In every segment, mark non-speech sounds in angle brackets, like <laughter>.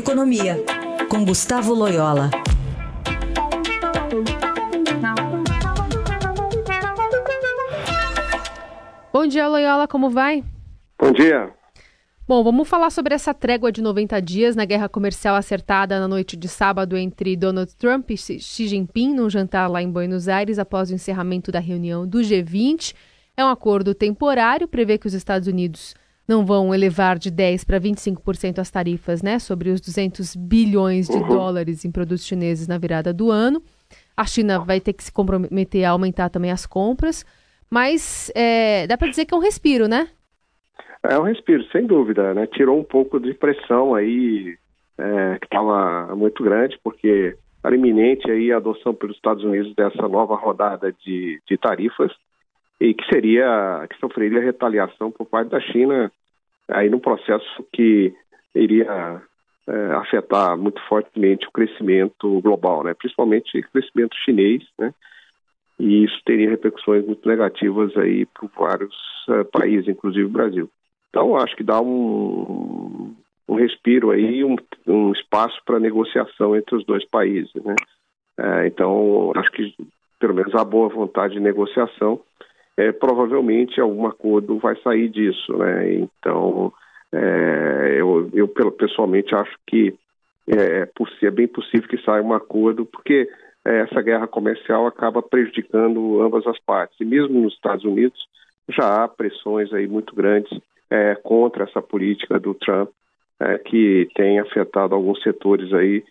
Economia, com Gustavo Loyola. Bom dia, Loyola, como vai? Bom dia. Bom, vamos falar sobre essa trégua de 90 dias na guerra comercial acertada na noite de sábado entre Donald Trump e Xi Jinping num jantar lá em Buenos Aires após o encerramento da reunião do G20. É um acordo temporário, prevê que os Estados Unidos não vão elevar de 10% para 25% as tarifas né, sobre os 200 bilhões de uhum. dólares em produtos chineses na virada do ano. A China vai ter que se comprometer a aumentar também as compras, mas é, dá para dizer que é um respiro, né? É um respiro, sem dúvida, né? Tirou um pouco de pressão aí, é, que estava muito grande, porque era iminente aí a adoção pelos Estados Unidos dessa nova rodada de, de tarifas e que seria, que sofreria retaliação por parte da China aí no processo que iria é, afetar muito fortemente o crescimento global, né? Principalmente o crescimento chinês, né? E isso teria repercussões muito negativas aí para vários uh, países, inclusive o Brasil. Então, acho que dá um, um respiro aí, um, um espaço para negociação entre os dois países, né? É, então, acho que pelo menos a boa vontade de negociação, é, provavelmente algum acordo vai sair disso, né? Então, é, eu, eu pessoalmente acho que é, é, é bem possível que saia um acordo, porque é, essa guerra comercial acaba prejudicando ambas as partes. E mesmo nos Estados Unidos já há pressões aí muito grandes é, contra essa política do Trump, que tem afetado alguns setores aí,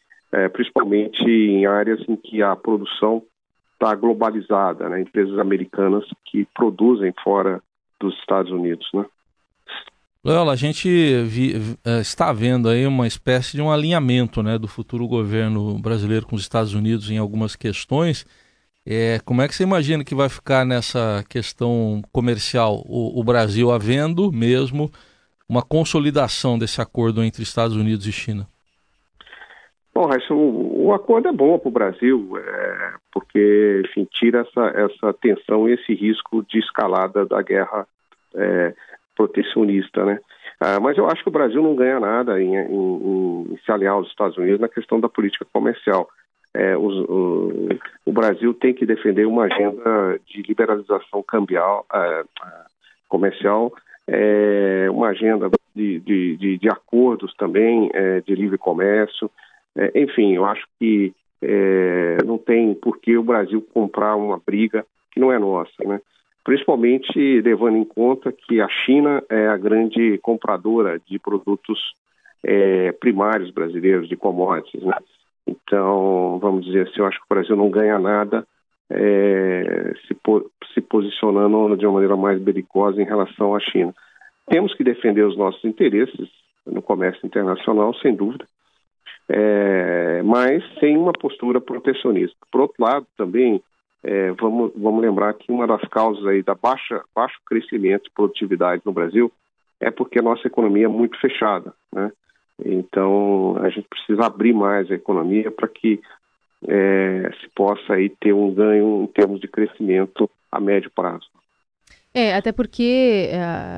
principalmente em áreas em que a produção está globalizada, né? empresas americanas que produzem fora dos Estados Unidos, né? Loyola, a gente vi, é, está vendo aí uma espécie de um alinhamento né, do futuro governo brasileiro com os Estados Unidos em algumas questões. É, como é que você imagina que vai ficar nessa questão comercial o, o Brasil havendo mesmo uma consolidação desse acordo entre Estados Unidos e China? Bom, Raíssa, o, o, acordo é bom para o Brasil, é, porque, enfim, tira essa, essa tensão e esse risco de escalada da guerra é, protecionista, né? Ah, mas eu acho que o Brasil não ganha nada em, em, em se aliar aos Estados Unidos na questão da política comercial é, os, o, o, Brasil tem que defender uma agenda de liberalização cambial, é, comercial, é, uma agenda de, de, de, de acordos também é, de livre comércio. É, enfim, eu acho que é, não tem por que o Brasil comprar uma briga que não é nossa, né? principalmente levando em conta que a China é a grande compradora de produtos primários brasileiros, de commodities, né? Então, vamos dizer assim, eu acho que o Brasil não ganha nada é, se, po se posicionando de uma maneira mais belicosa em relação à China. Temos que defender os nossos interesses no comércio internacional, sem dúvida, é, mas sem uma postura protecionista. Por outro lado, também é, vamos, vamos lembrar que uma das causas aí da baixa baixo crescimento e produtividade no Brasil é porque a nossa economia é muito fechada, né? Então, a gente precisa abrir mais a economia para que é, se possa aí ter um ganho em termos de crescimento a médio prazo. É, até porque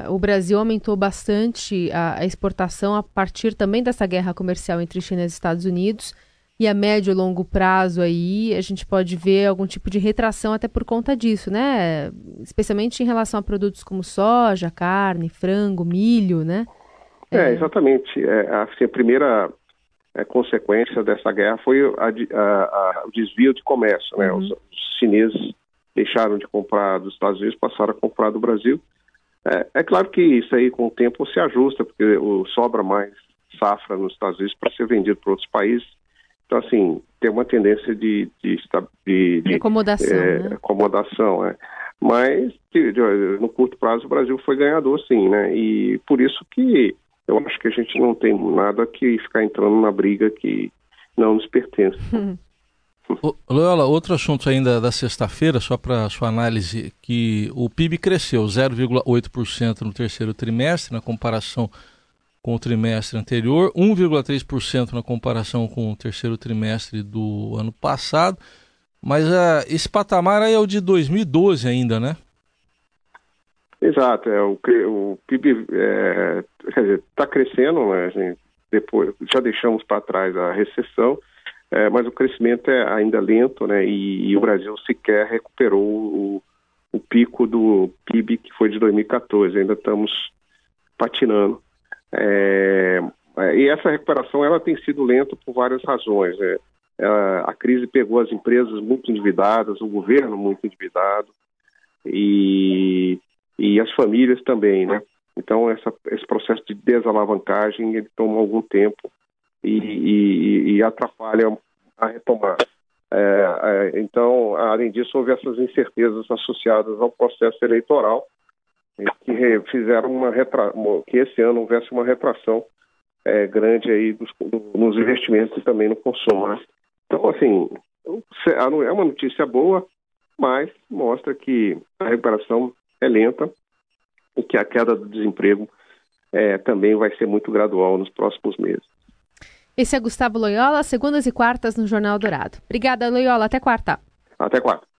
uh, o Brasil aumentou bastante a, a, exportação a partir também dessa guerra comercial entre China e Estados Unidos. E a médio e longo prazo aí a gente pode ver algum tipo de retração até por conta disso, né? Especialmente em relação a produtos como soja, carne, frango, milho, né? É, é exatamente. É, assim, a primeira é, consequência dessa guerra foi a, a, o desvio de comércio. Né? Uhum. Os, os, chineses deixaram de comprar dos Estados Unidos, passaram a comprar do Brasil. É, é, claro que isso aí com o tempo se ajusta, porque o, sobra mais safra nos Estados Unidos para ser vendido para outros países. Então, assim, tem uma tendência de, de, de, de acomodação. É, né? acomodação é. Mas, no curto prazo, o Brasil foi ganhador, sim, né? E por isso que eu acho que a gente não tem nada que ficar entrando na briga que não nos pertence. <laughs> Loyola, outro assunto ainda da sexta-feira, só para sua análise, que o PIB cresceu 0,8% no terceiro trimestre, na comparação com o trimestre anterior, 1,3% na comparação com o terceiro trimestre do ano passado, mas uh, esse patamar aí é o de 2012 ainda, né? Exato, é, o, o PIB é, está crescendo, né, depois já deixamos para trás a recessão, é, mas o crescimento é ainda lento, né? E, e o Brasil sequer recuperou o, o, pico do PIB que foi de 2014. Ainda estamos patinando. É, é, e essa recuperação ela tem sido lenta por várias razões. Né? a crise pegou as empresas muito endividadas, o governo muito endividado e, e as famílias também, né? Então essa, esse processo de desalavancagem ele toma algum tempo e, e, e atrapalha a retomada. É, é, então, além disso, houve essas incertezas associadas ao processo eleitoral que fizeram uma retra... que esse ano houvesse uma retração é, grande aí dos, nos investimentos e também no consumo. Né? Então, assim, é uma notícia boa, mas mostra que a recuperação é lenta e que a queda do desemprego é, também vai ser muito gradual nos próximos meses. Esse é Gustavo Loyola, segundas e quartas no Jornal Dourado. Obrigada, Loyola. Até quarta. Até quarta.